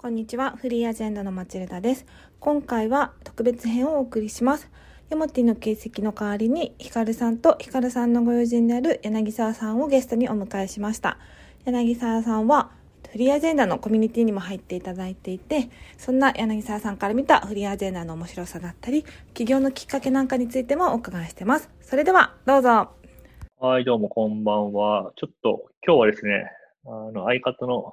こんにちは。フリーアジェンダのマチルダです。今回は特別編をお送りします。ヤモティの形跡の代わりに、ヒカルさんとヒカルさんのご友人である柳沢さんをゲストにお迎えしました。柳沢さんは、フリーアジェンダのコミュニティにも入っていただいていて、そんな柳沢さんから見たフリーアジェンダの面白さだったり、起業のきっかけなんかについてもお伺いしてます。それでは、どうぞ。はい、どうもこんばんは。ちょっと今日はですね、あの、相方の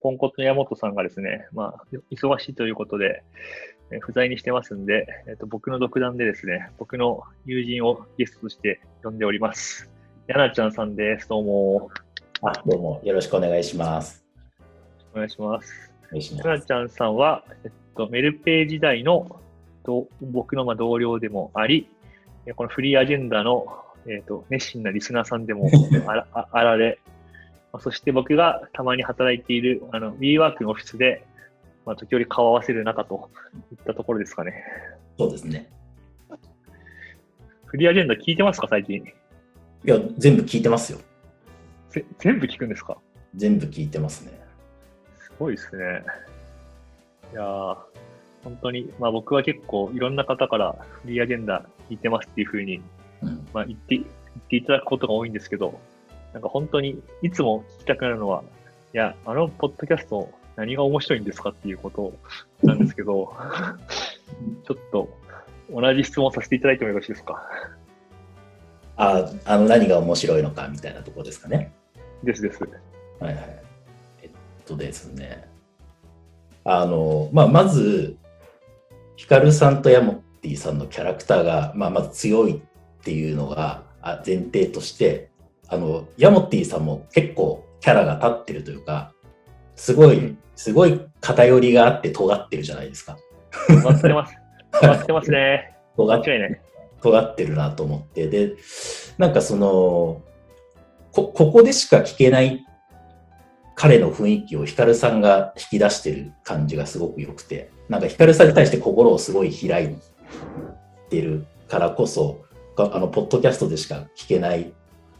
ポンコツの山本さんがですね、まあ、忙しいということで、え不在にしてますんで、えっと、僕の独断でですね、僕の友人をゲストとして呼んでおります。やなちゃんさんです。どうも。あ、どうもよろしくお願いします。お願いします。やなちゃんさんは、えっと、メルペイ時代の同僕のまあ同僚でもあり、えこのフリーアジェンダの、えっと熱心なリスナーさんでもあらあ あられ、まあそして僕がたまに働いているあの WeWork のオフィスで、まあ、時折顔を合わせる中といったところですかね。す。そうですね。フリーアジェンダ聞いてますか、最近？いや、全部聞いてますよ。ぜ全部聞くんですか？全部聞いてますね。すごいですね。いやー本当に、まあ僕は結構いろんな方からフリーアジェンダ聞いてますっていうふうにうん。まあ、言って、言っていただくことが多いんですけど、なんか本当にいつも聞きたくなるのは、いや、あのポッドキャスト何が面白いんですかっていうことなんですけど、ちょっと同じ質問させていただいてもよろしいですか？あ、あの、何が面白いのかみたいなところですかね。ですです。はいはい。えっとですね。あの、まあ、まず、ヒカルさんとヤモッティさんのキャラクターが、まあ、まず強いっていうのがあ前提として、あの、ヤモッティさんも結構キャラが立ってるというか、すごいうん、すごい偏りがあって尖ってるじゃないですか。待ってます。待ってますね。尖っ間違いない。尖ってるなと思って、で、なんかその、こ、ここでしか聞けない彼の雰囲気をヒカルさんが引き出してる感じがすごく良くて、なんかヒカルさんに対して心をすごい開いてるからこそ、があの、ポッドキャストでしか聞けない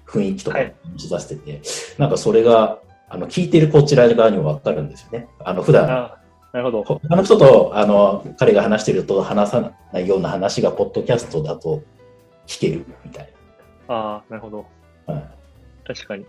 雰囲気とか持ち出してて、なんかそれが、あの、聞いてるこちら側にもわかるんですよね。あの、普段、あなるほど。他の人とあの彼が話してると話さないような話がポッドキャストだと聞けるみたいああ、なるほど。な。はい確かに。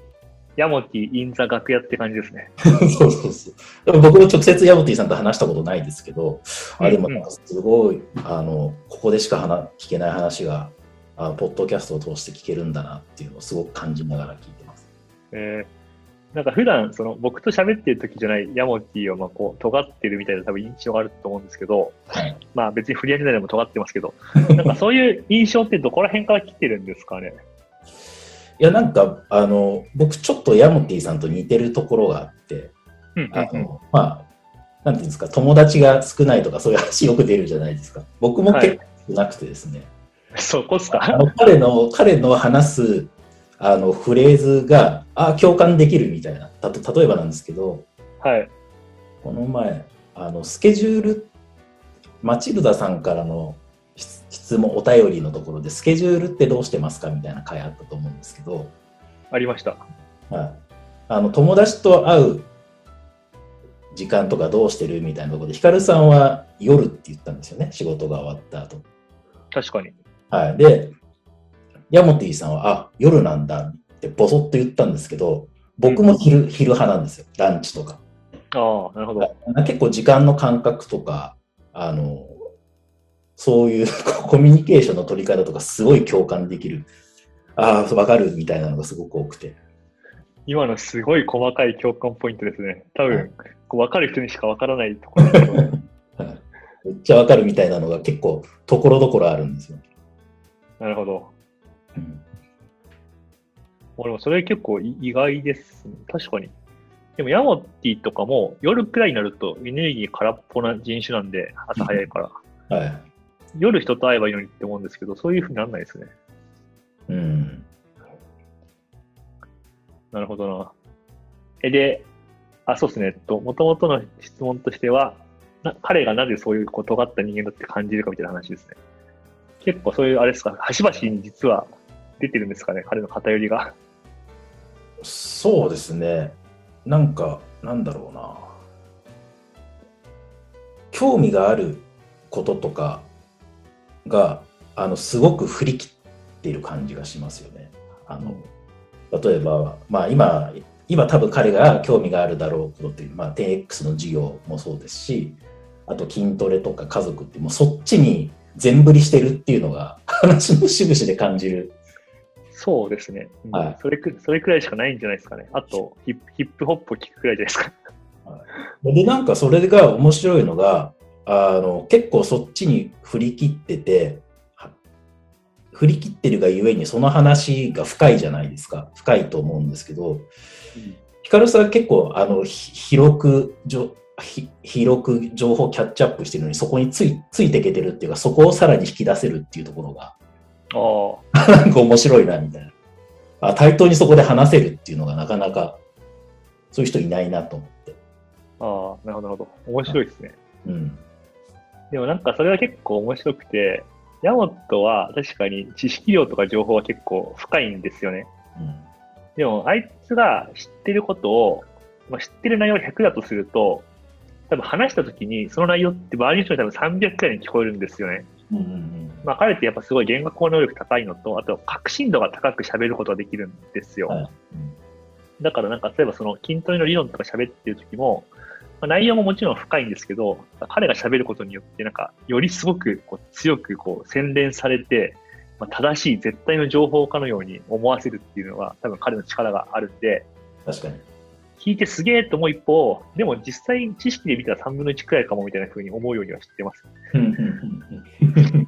ヤモティ・イン・ザ・楽屋って感じですね。そうそうそう。でも僕も直接ヤモティさんと話したことないですけど、あでもなんかすごい、あの、ここでしか話聞けない話が、あポッドキャストを通して聞けるんだなっていうのをすごく感じながら聞いてます。えー、なんか普段その僕と喋ってる時じゃないヤモティはまあこう尖ってるみたいな多分印象があると思うんですけど、はい。まあ別にフリーアジェンダでも尖ってますけど、なんかそういう印象ってどこら辺から来てるんですかね？いや、なんか、あの、僕ちょっとヤモティさんと似てるところがあって、うんあの、まあ、なんていうんですか、友達が少ないとかそういう話よく出るじゃないですか。僕も結構少なくてですね。そこっすあかの彼の、彼の話す、あの、フレーズが、あ、共感できるみたいな。たと例えばなんですけど、はい。この前、あの、スケジュール、マチルダさんからの質質問、お便りのところで、スケジュールってどうしてますかみたいな回あったと思うんですけど、ありました。はい、あの友達と会う時間とかどうしてるみたいなところで、ヒカルさんは夜って言ったんですよね、仕事が終わった後。確かに。はい。で、ヤモティさんは、あ、夜なんだってボソッと言ったんですけど、僕も昼、昼派なんですよ、ランチとか。ああ、なるほど。結構時間の感覚とか、あの、そういう コミュニケーションの取り方とかすごい共感できる。ああ、わかるみたいなのがすごく多くて。今のすごい細かい共感ポイントですね。多分、こう分かる人にしか分からないところ めっちゃわかるみたいなのが結構ところどころあるんですよ。なるほど。うん俺もそれ結構意外ですね。確かに。でもヤモティとかも夜くらいになるとエネルギー空っぽな人種なんで、朝早いから。はい。夜人と会えばいいのにって思うんですけど、そういうふうにならないですね。うん。なるほどな。え、で、あ、そうですね。えっと、もともとの質問としては、な彼がなぜそういうこう尖った人間だって感じるかみたいな話ですね。結構そういう、あれですか、端々に実は出てるんですかね、彼の偏りが。そうですね。なんか、なんだろうな。興味があることとかが、あの、すごく振り切っている感じがしますよね。あの、例えば、まあ今、今多分彼が興味があるだろうことっていう、まあ 10X の授業もそうですし、あと筋トレとか家族ってもうそっちに全振りしてるっていうのが話の節々で感じる。そうですね。うんはいそれくそれくらいしかないんじゃないですかね。あと、ヒップヒップホップを聞くくらいじゃないですか。で、なんかそれが面白いのが、あの、結構そっちに振り切ってて、は振り切ってるがゆえにその話が深いじゃないですか。深いと思うんですけど、ヒカルさん結構、あの、ひ広くじょ、ひ広く情報キャッチアップしてるのに、そこについついていけてるっていうか、そこをさらに引き出せるっていうところが、ああ、なんか面白いな、みたいな。あ対等にそこで話せるっていうのがなかなか、そういう人いないなと思って。ああ、なるほど、なるほど。面白いですね。うん。でもなんかそれは結構面白くて、ヤモトは確かに知識量とか情報は結構深いんですよね。うん。でもあいつが知ってることを、まあ、知ってる内容が100だとすると、多分話した時にその内容って周りの人に多分300くらいに聞こえるんですよね。うんうんまあ彼ってやっぱすごい言語化能力高いのと、あと革新度が高く喋ることができるんですよ。はいうんだからなんか例えばその筋トレの理論とか喋ってる時も、まあ、内容ももちろん深いんですけど、彼が喋ることによってなんかよりすごくこう強くこう洗練されて、まあ、正しい絶対の情報かのように思わせるっていうのは多分彼の力があるんで、確かに。聞いてすげえと思う一方、でも実際知識で見たら3分の1くらいかもみたいな風に思うようには知ってます。うんうんうん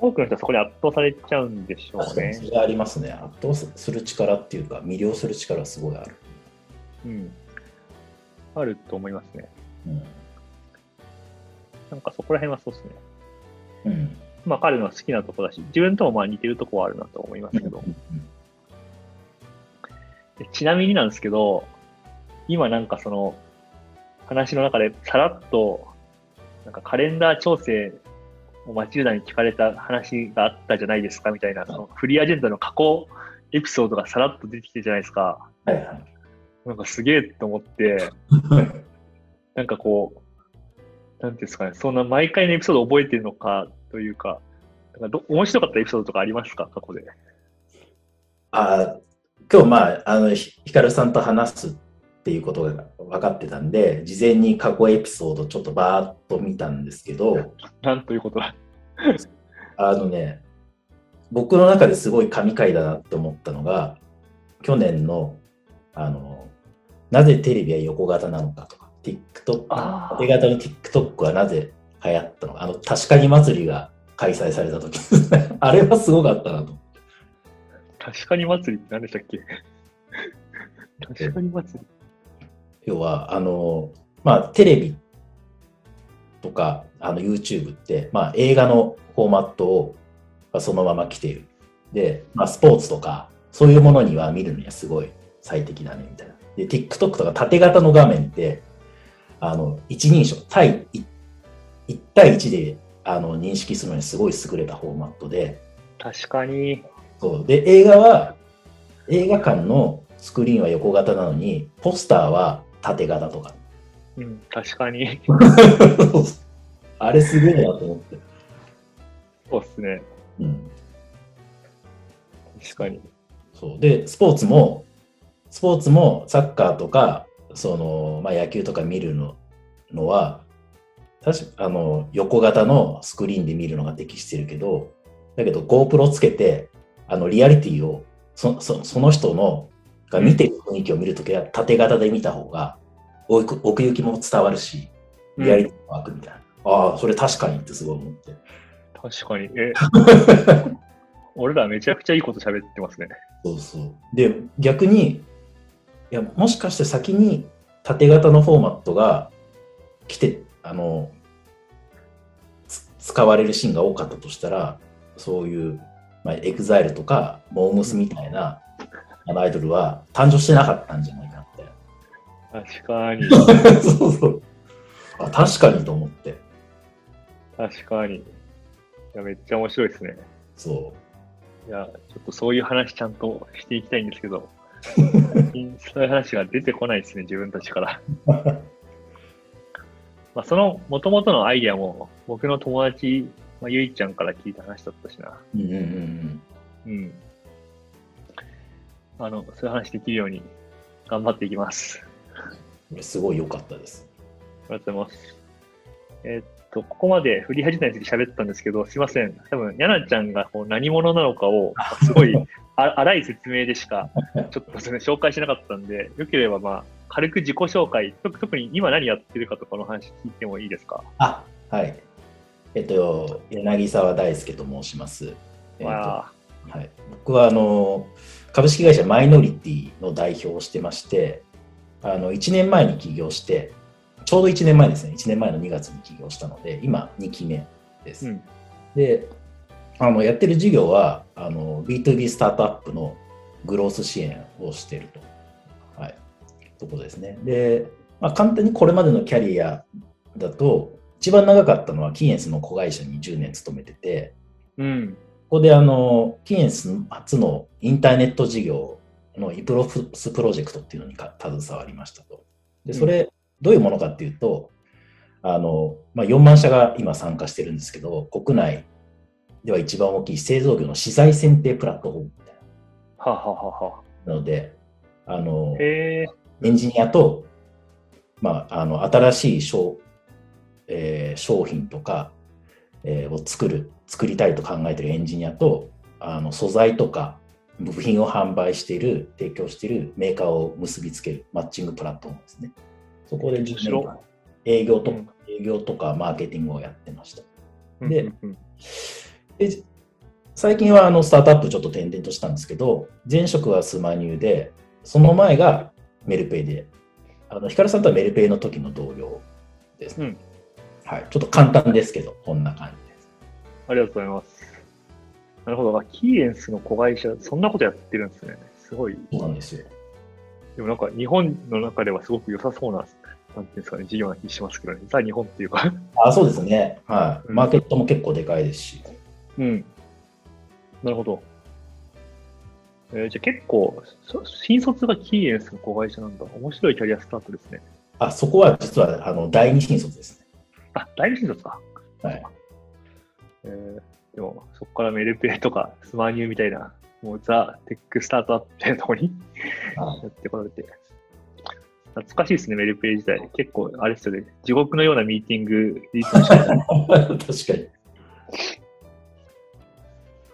多くの人はそこで圧倒されちゃうんでしょうねそ。れありますね。圧倒する力っていうか、魅了する力はすごいある。うん。あると思いますね。うん。なんかそこら辺はそうですね。うん。まあ彼の好きなとこだし、自分ともまあ似てるとこはあるなと思いますけど。でちなみになんですけど、今なんかその話の中でさらっと、なんかカレンダー調整をマチルダに聞かれた話があったじゃないですかみたいな、そのフリーアジェンダの過去エピソードがさらっと出てきてるじゃないですか。はいはい。なんかすげえと思って、なんかこう、なんていうんですかね、そんな毎回のエピソードを覚えてるのかというか、なんかど面白かったエピソードとかありますか過去で？あ今日まあ、あの、ひひかるさんと話すっていうことが分かってたんで、事前に過去エピソードちょっとバーッと見たんですけど、なんということだ。あのね、僕の中ですごい神回だなって思ったのが、去年の、あの、なぜテレビは横型なのかとか、TikTok、縦型の TikTok はなぜ流行ったのか、あの、確かに祭りが開催された時あれはすごかったなと。確かに祭りって何でしたっけ？確かに祭り。要は、あの、まあ、テレビとか、あの、YouTube って、まあ、映画のフォーマットをまあそのまま来ている。で、まあ、スポーツとか、そういうものには見るにはすごい最適だね、みたいな。で、TikTok とか縦型の画面って、あの、一人称、対、い1対1で、あの、認識するのにすごい優れたフォーマットで、確かに。そう。で、映画は、映画館のスクリーンは横型なのに、ポスターは縦型とか。うん、確かに。あれすげえなと思って。そうっすね。うん。確かに。そう。で、スポーツも、スポーツもサッカーとか、その、まあ野球とか見るののは、確か、あの、横型のスクリーンで見るのが適してるけど、だけど GoPro つけて、あの、リアリティを、そそその人の、が見てる雰囲気を見るときは縦型で見た方が、奥奥行きも伝わるし、リアリティも湧くみたいな。ああ、それ確かにってすごい思って。確かに。え、俺らめちゃくちゃいいこと喋ってますね。そうそう。で、逆に、いや、もしかして先に縦型のフォーマットが来て、あの、つ使われるシーンが多かったとしたら、そういう、まあ、エグザイルとか、モームスみたいな、あのアイドルは誕生してなかったんじゃないかって。確かに。そうそう。あ、確かにと思って。確かに。いや、めっちゃ面白いですね。そいや、ちょっとそういう話ちゃんとしていきたいんですけど、最近そういう話が出てこないですね、自分たちから。まあ、その元々のアイデアも僕の友達、まあ、ゆいちゃんから聞いた話だったしな。うんうんうんうん。あの、そういう話できるように頑張っていきます。うん。すごい良かったです。ありがとうございます。えーっと、ここまでフリーハジタについて喋ったんですけど、すいません。多分、ヤナちゃんがこう何者なのかを、すごい あ荒い説明でしか、ちょっとそれ紹介しなかったんで、よければまあ、軽く自己紹介、特特に今何やってるかとかの話聞いてもいいですか？あ、はい。えっと、柳沢大輔と申します。えっとわはい、僕はあの株式会社マイノリティの代表をしてまして、あの1年前に起業して、ちょうど1年前ですね、1年前の2月に起業したので、今2期目です。うんであの、やってる事業はあの B2B スタートアップのグロース支援をしていると、はい、ところですね。で、まあ、簡単にこれまでのキャリアだと、一番長かったのはキーエンスの子会社に10年勤めてて、うん。ここであの、キーエンス初のインターネット事業のイプロスプロジェクトっていうのにか携わりましたと。で、それ、どういうものかっていうと、あの、まあ、4万社が今参加してるんですけど、国内では一番大きい製造業の資材選定プラットフォームみたいはあはあはあはなので、あの。エンジニアと、まあ、あの新しい商,、えー商品とか、えーを作る、作りたいと考えているエンジニアと、あの素材とか部品を販売している、提供しているメーカーを結びつけるマッチングプラットフォームですね。そこで10年間営業とか、うん。営業とかマーケティングをやってました。でで最近はあのスタートアップちょっと転々としたんですけど、前職はスマニューで、その前がメルペイで、あのヒカルさんとはメルペイの時の同僚です、うんはい。ちょっと簡単ですけど、こんな感じです。ありがとうございます。なるほど。あキーエンスの子会社、そんなことやってるんですね。すごい。そうなんですよ。でもなんか日本の中ではすごく良さそうな、なんていうんですかね、事業な気しますけどね。ザ・日本っていうか。あそうですね。はい。うんマーケットも結構でかいですし。うん。なるほど。えーじゃあ結構、そ新卒がキーエンスの子会社なんだ。面白いキャリアスタートですね。あ、そこは実はあの第二新卒ですね。あ、第二新卒か？はい。えーでも、そこからメルペイとかスマニューみたいな、もうザ・テックスタートアップみたいなところにあやってこられて。懐かしいですね、メルペイ自体。結構、あれですよね、地獄のようなミーティングでいつもしてた確か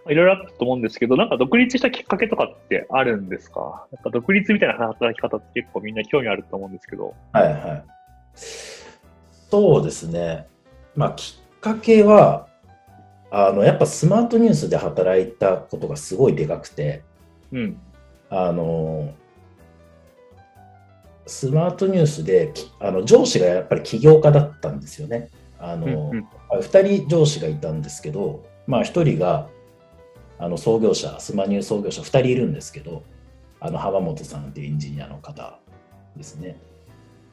に。いろいろあったと思うんですけど、なんか独立したきっかけとかってあるんですか？なんか独立みたいな働き方って結構みんな興味あると思うんですけど。はいはい。そうですね。まあ、きっかけは、あの、やっぱスマートニュースで働いたことがすごいでかくて、うん。あの、スマートニュースで、きあの上司がやっぱり起業家だったんですよね。あの、うんうん2人上司がいたんですけど、まあ、1人があの創業者、スマニュー創業者2人いるんですけど、あの浜本さんっていうエンジニアの方ですね。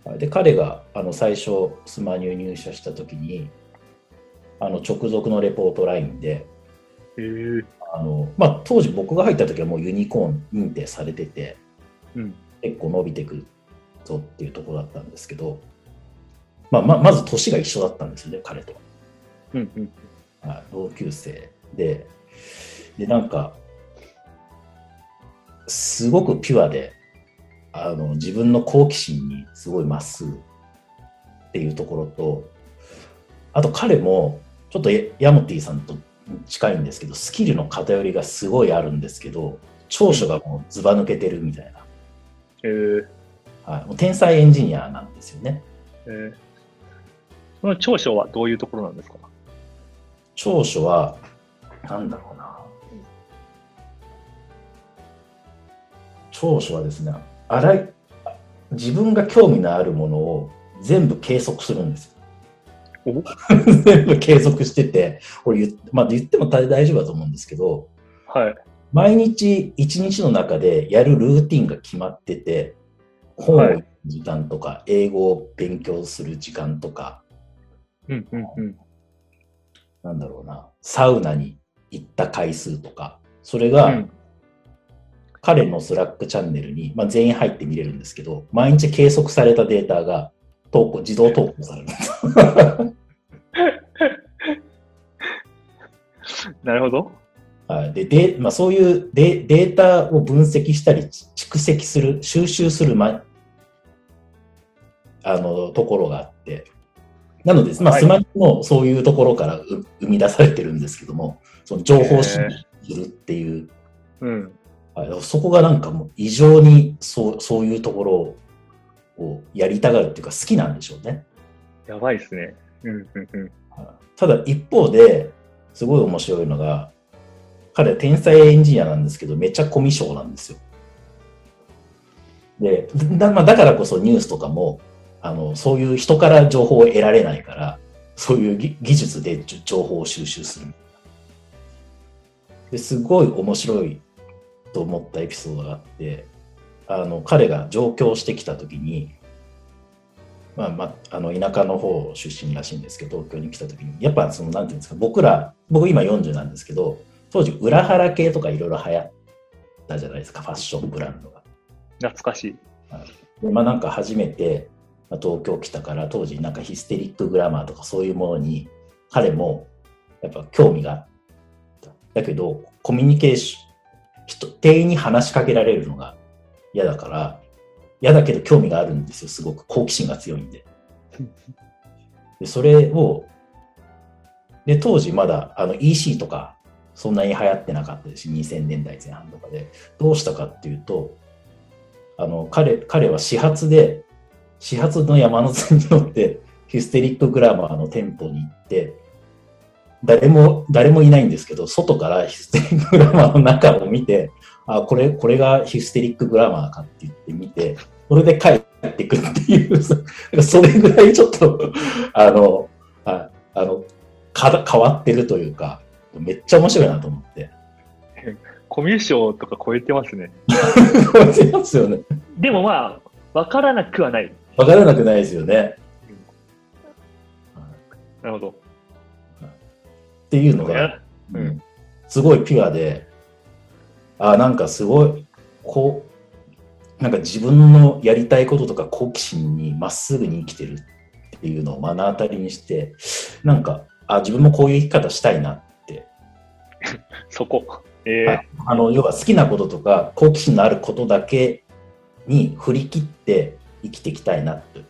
はいで彼があの最初、スマニュー入社した時に、あの直属のレポートラインで、へーあのまあ、当時僕が入った時はもうユニコーン認定されてて、うん。結構伸びてくぞっていうところだったんですけど、まあ、ままず年が一緒だったんですよね、彼と。うん。うん。はい同級生で、で、なんか、すごくピュアで、あの自分の好奇心にすごいまっすぐっていうところと、あと彼も、ちょっとヤヤモティさんと近いんですけど、スキルの偏りがすごいあるんですけど、長所がもうずば抜けてるみたいな、えー。はい、もう天才エンジニアなんですよね。えー。その長所はどういうところなんですか？長所は、なんだろうな。長所はですね、あらい自分が興味のあるものを全部計測するんですよ。お？全部計測してて、これ言,、まあ、言っても大丈夫だと思うんですけど、はい。毎日一日の中でやるルーティンが決まってて、本を読む時間とか、英語を勉強する時間とか、うん。うん。うん。なんだろうな、サウナに行った回数とか、それが、うん彼のスラックチャンネルに、まあ、全員入って見れるんですけど、毎日計測されたデータが投稿、自動投稿されるんです。なるほど。はい、でで、まあ、そういうデデータを分析したり、蓄積する、収集する、ま、あのところがあって、なので、まあ、はいスマホもそういうところからう生み出されてるんですけども、その情報収集するっていう、うん。はい、そこがなんかもう異常にそうそういうところをやりたがるっていうか好きなんでしょうね。やばいですね。うんうんうん。ただ一方ですごい面白いのが彼は天才エンジニアなんですけどめっちゃコミュ障なんですよ。でだ,、まあ、だからこそニュースとかもあのそういう人から情報を得られないからそういう技技術で情報を収集する。ですごい面白いと思ったエピソードがあってあの彼が上京してきた時にまあまあ、あの田舎の方出身らしいんですけど、東京に来た時に、やっぱその、なんていうんですか、僕ら、僕今40なんですけど、当時、裏腹系とかいろいろ流行ったじゃないですか、ファッションブランドが。懐かしい。で、まあなんか初めて、まあ、東京来たから、当時なんかヒステリックグラマーとかそういうものに、彼もやっぱ興味があった。だけど、コミュニケーション、人、店員に話しかけられるのが嫌だから、嫌だけど興味があるんですよ、すごく。好奇心が強いんで。でそれを、で、当時まだあの EC とかそんなに流行ってなかったです。し、2000年代前半とかで、どうしたかっていうと、あの、彼、彼は始発で、始発の山手線に乗って、ヒステリックグラマーの店舗に行って、誰も、誰もいないんですけど、外からヒステリックグラマーの中を見て、あ、これ、これがヒステリックグラマーかって言ってみて、それで帰ってくるっていう、そ それぐらいちょっと、あの、ああの、か変わってるというか、めっちゃ面白いなと思って。コミュ障とか超えてますね。変わってますよね。でもまあ、わからなくはない。わからなくないですよね。なるほど。っていうのが、やううんんすごいピュアで、あなんかすごい、こう、なんか自分のやりたいこととか好奇心にまっすぐに生きてるっていうのを目の当たりにして、なんか、あ、自分もこういう生き方したいなって。そこ。えはえいあの、要は好きなこととか好奇心のあることだけに振り切って生きていきたいなって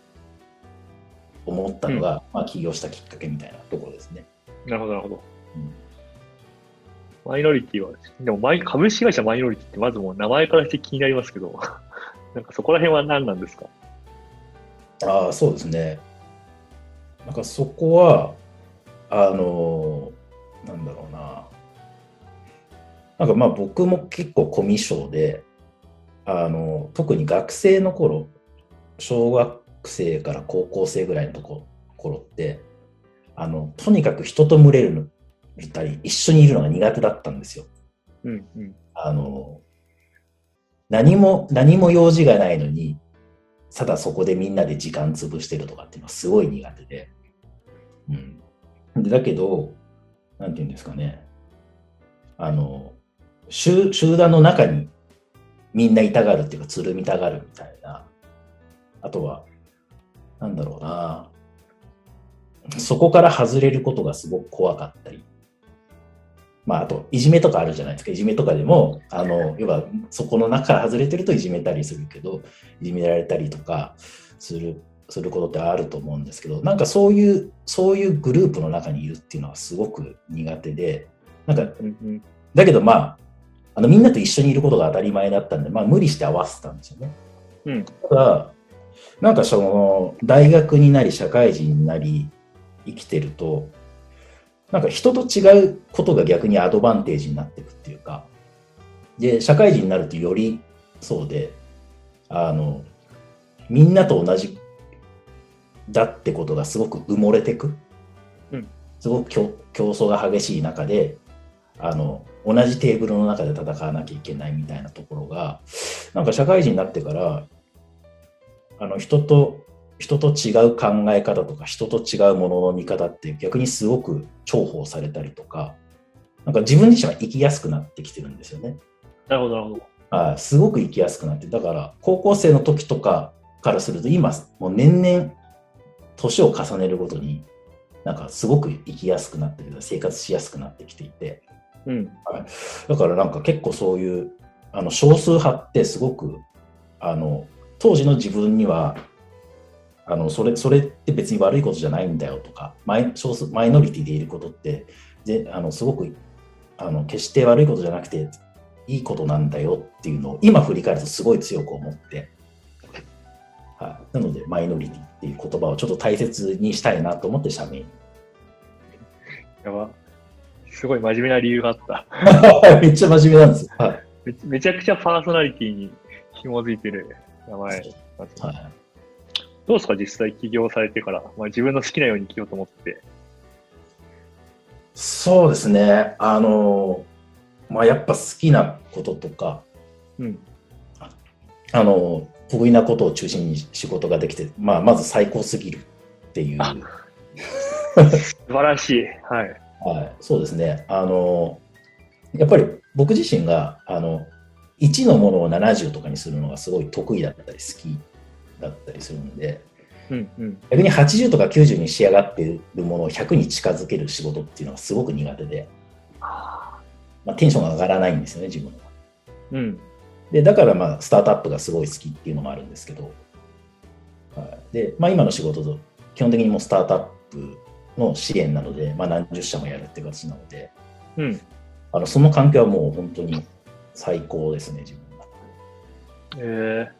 思ったのが、まあ起業したきっかけみたいなところですね。なるほど、なるほど。うんマイノリティは、でもマイ株式会社マイノリティってまずもう名前からして気になりますけど、なんかそこら辺は何なんですか？ああ、そうですね。なんかそこは、あの、なんだろうな。なんかまあ僕も結構コミュ障で、あの、特に学生の頃、小学生から高校生ぐらいのとこ頃って、あの、とにかく人と群れるの、いたり、一緒にいるのが苦手だったんですよ。うんうん。あの、何も、何も用事がないのに、ただそこでみんなで時間潰してるとかっていうのはすごい苦手で。うん。でだけど、なんていうんですかね。あの、集集団の中にみんないたがるっていうか、つるみたがるみたいな。あとは、なんだろうな。そこから外れることがすごく怖かったり。まあ、あと、いじめとかあるじゃないですか。いじめとかでも、あの、要は、そこの中から外れてるといじめたりするけど、いじめられたりとかする、することってあると思うんですけど、なんかそういう、そういうグループの中にいるっていうのはすごく苦手で、なんか、だけどまあ、あの、みんなと一緒にいることが当たり前だったんで、まあ、無理して合わせたんですよね。うん。ただ、なんかその、大学になり、社会人になり、生きてると、なんか人と違うことが逆にアドバンテージになっていくっていうか、で、社会人になるとよりそうで、あの、みんなと同じだってことがすごく埋もれていく。うんすごく競競争が激しい中で、あの、同じテーブルの中で戦わなきゃいけないみたいなところが、なんか社会人になってから、あの、人と、人と違う考え方とか、人と違うものの見方って逆にすごく重宝されたりとか、なんか自分自身が生きやすくなってきてるんですよね。なるほど、なるほど。あすごく生きやすくなって、だから高校生の時とかからすると今、もう年々年を重ねるごとに、なんかすごく生きやすくなってる、生活しやすくなってきていて、うん。だからなんか結構そういう、あの少数派ってすごく、あの、当時の自分には、あのそれそれって別に悪いことじゃないんだよとかマイ少数マイノリティでいることってであのすごくあの決して悪いことじゃなくていいことなんだよっていうのを今振り返るとすごい強く思って、はい、なのでマイノリティっていう言葉をちょっと大切にしたいなと思って社名。にやば。すごい真面目な理由があった。めっちゃ真面目なんです。よ。はい。めめちゃくちゃパーソナリティに紐づいてる名前はいどうですか実際起業されてから、まあ、自分の好きなように生きようと思って。そうですね。あの、まあ、やっぱ好きなこととか、うん。あの、得意なことを中心に仕事ができて、まあ、まず最高すぎるっていう。あ素晴らしい。はい。はい、そうですね。あの、やっぱり僕自身が、あの、1のものを70とかにするのがすごい得意だったり好きだったりするので、うんうん。逆に80とか90に仕上がっているものを100に近づける仕事っていうのがすごく苦手で、まあ、テンションが上がらないんですよね、自分は。うん。で、だからまあ、スタートアップがすごい好きっていうのもあるんですけど、はい、で、まあ今の仕事と、基本的にもうスタートアップの支援なので、まあ何十社もやるって形なので、うん。あのその環境はもう本当に最高ですね、自分は。えー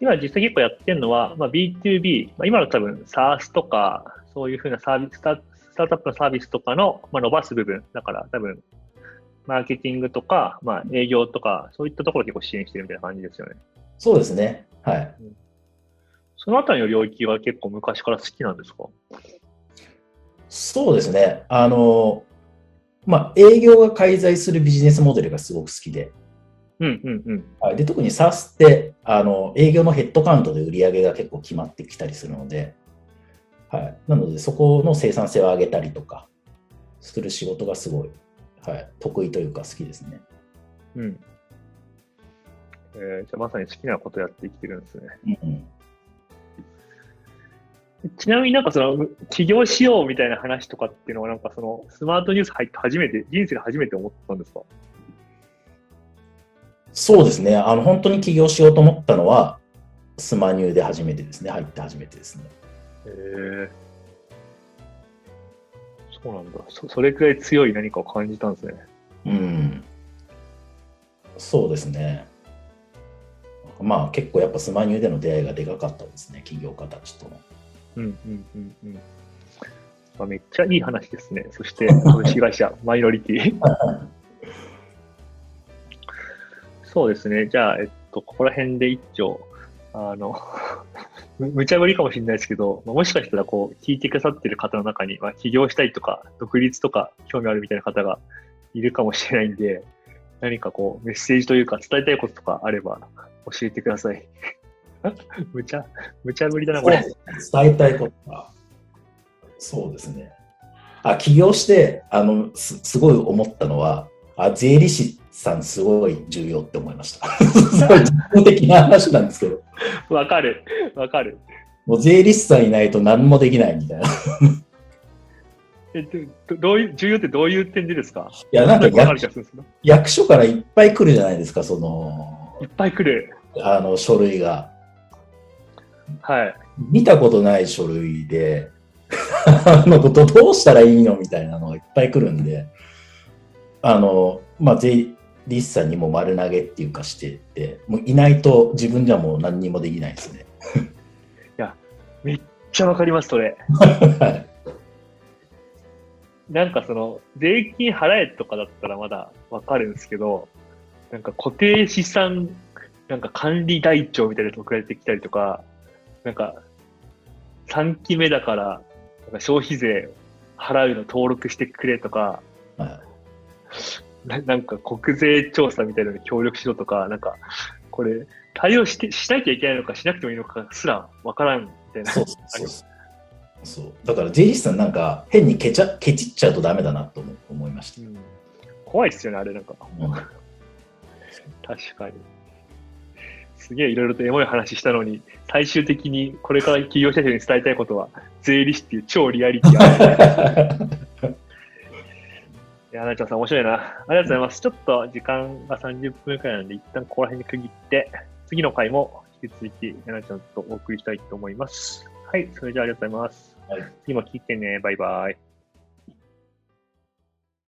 今実際結構やってるのは、まあ、B2B、まあ、今の多分 SaaS とか、そういうふうなサービス、スタスタートアップのサービスとかの、まあ、伸ばす部分、だから多分、マーケティングとか、まあ、営業とか、そういったところを結構支援してるみたいな感じですよね。そうですね。はい。そのあたりの領域は結構昔から好きなんですか？そうですね。あの、まあ、営業が介在するビジネスモデルがすごく好きで、うんうんうん。はい、で特に SaaS ってあの営業のヘッドカウントで売り上げが結構決まってきたりするので、はい、なのでそこの生産性を上げたりとかする仕事がすごい、はい、得意というか好きですね。うん。えー、じゃあまさに好きなことやって生きてるんですね。うんうんちなみになんかその、起業しようみたいな話とかっていうのはなんかその、スマートニュース入って初めて、人生で初めて思ったんですか？そうですねあの本当に起業しようと思ったのはスマニューで初めてですね入って初めてですね。へえ。そうなんだ。そそれくらい強い何かを感じたんですね。うん、そうですね。まあ結構やっぱスマニューでの出会いがでかかったですね、起業家たちとの。うんうんうんうん。まあ、めっちゃいい話ですね。そして、株式会社、マイノリティ。そうですね。じゃあ、えっと、ここら辺で一丁、あの、む無茶ぶりかもしれないですけど、もしかしたらこう、聞いてくださってる方の中に、まあ、起業したいとか、独立とか、興味あるみたいな方がいるかもしれないんで、何かこう、メッセージというか、伝えたいこととかあれば、教えてください。無茶、無茶ぶりだな、これ。伝えたいことは、そうですね。あ、起業して、あの、すすごい思ったのは、あ、税理士さんすごい重要って思いました。すごい的な話なんですけど、わかる、わかる。もう税理士さんいないと何もできないみたいな。いえどどういう、重要ってどういう点でですか？や、なんか役所からいっぱい来るじゃないですか、その、いっぱい来る。あの、書類が。はい。見たことない書類で、あのことどうしたらいいのみたいなのがいっぱい来るんで、あの、まあ、税理士さんにも丸投げっていうかしてって、もういないと自分じゃもう何にもできないですね。めっちゃわかります、それ。はいなんかその、税金払えとかだったらまだわかるんですけど、なんか固定資産、なんか管理台帳みたいなの送られてきたりとか、なんか、3期目だから、なんか消費税払うの登録してくれとか、はななんか国税調査みたいなのに協力しろとか、なんか、これ、対応して、しなきゃいけないのかしなくてもいいのかすらわからんみたいい。な。そうそうそうそう。だから税理士さんなんか変にケチャケチっちゃうとダメだなと思思いましうん怖いっすよね、あれなんか。た。うん確かに。すげえいろいろとエモい話したのに、最終的にこれから企業者に伝えたいことは、税理士っていう超リアリティある。いや、なちゃんさん面白いな。ありがとうございます。ちょっと時間が30分くらいなんで、一旦ここら辺に区切って、次の回も引き続き、やなちゃんとお送りしたいと思います。はい、それじゃあありがとうございます。はい次も聞いてね。バイバイ。